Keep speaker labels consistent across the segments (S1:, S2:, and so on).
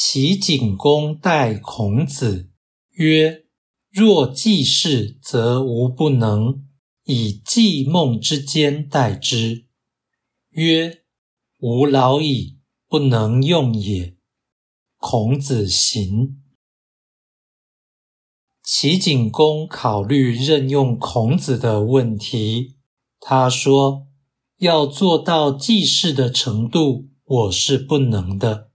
S1: 齐景公待孔子曰：“若季氏，则无不能。以季孟之间待之。”曰：“吾老矣，不能用也。”孔子行。齐景公考虑任用孔子的问题，他说：“要做到季氏的程度，我是不能的。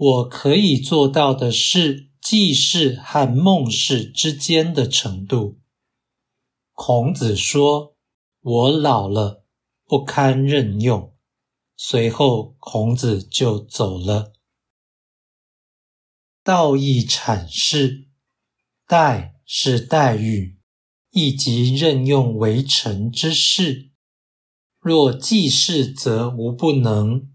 S1: 我可以做到的是季氏和孟氏之间的程度。”孔子说：“我老了。”不堪任用，随后孔子就走了。道义阐释：待是待遇，亦即任用为臣之事。若季氏，则无不能，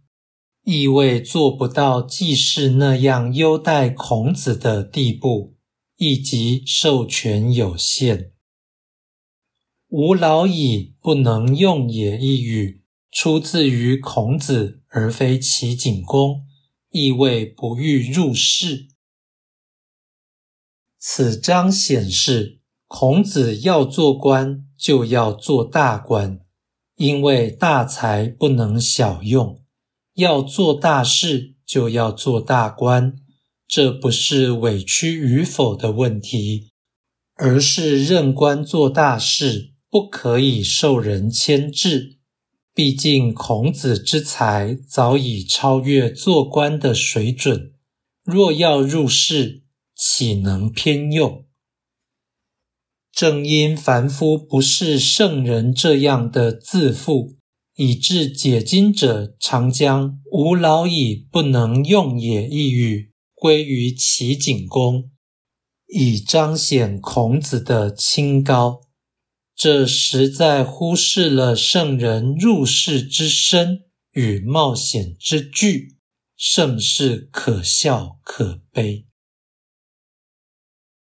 S1: 意味做不到季氏那样优待孔子的地步，亦即授权有限。吾老矣，不能用也。一语出自于孔子，而非齐景公，意味不欲入仕。此章显示，孔子要做官，就要做大官，因为大才不能小用，要做大事，就要做大官。这不是委屈与否的问题，而是任官做大事。不可以受人牵制，毕竟孔子之才早已超越做官的水准。若要入仕，岂能偏用？正因凡夫不是圣人这样的自负，以致解经者常将“吾老矣，不能用也”一语归于齐景公，以彰显孔子的清高。这实在忽视了圣人入世之深与冒险之巨，甚是可笑可悲。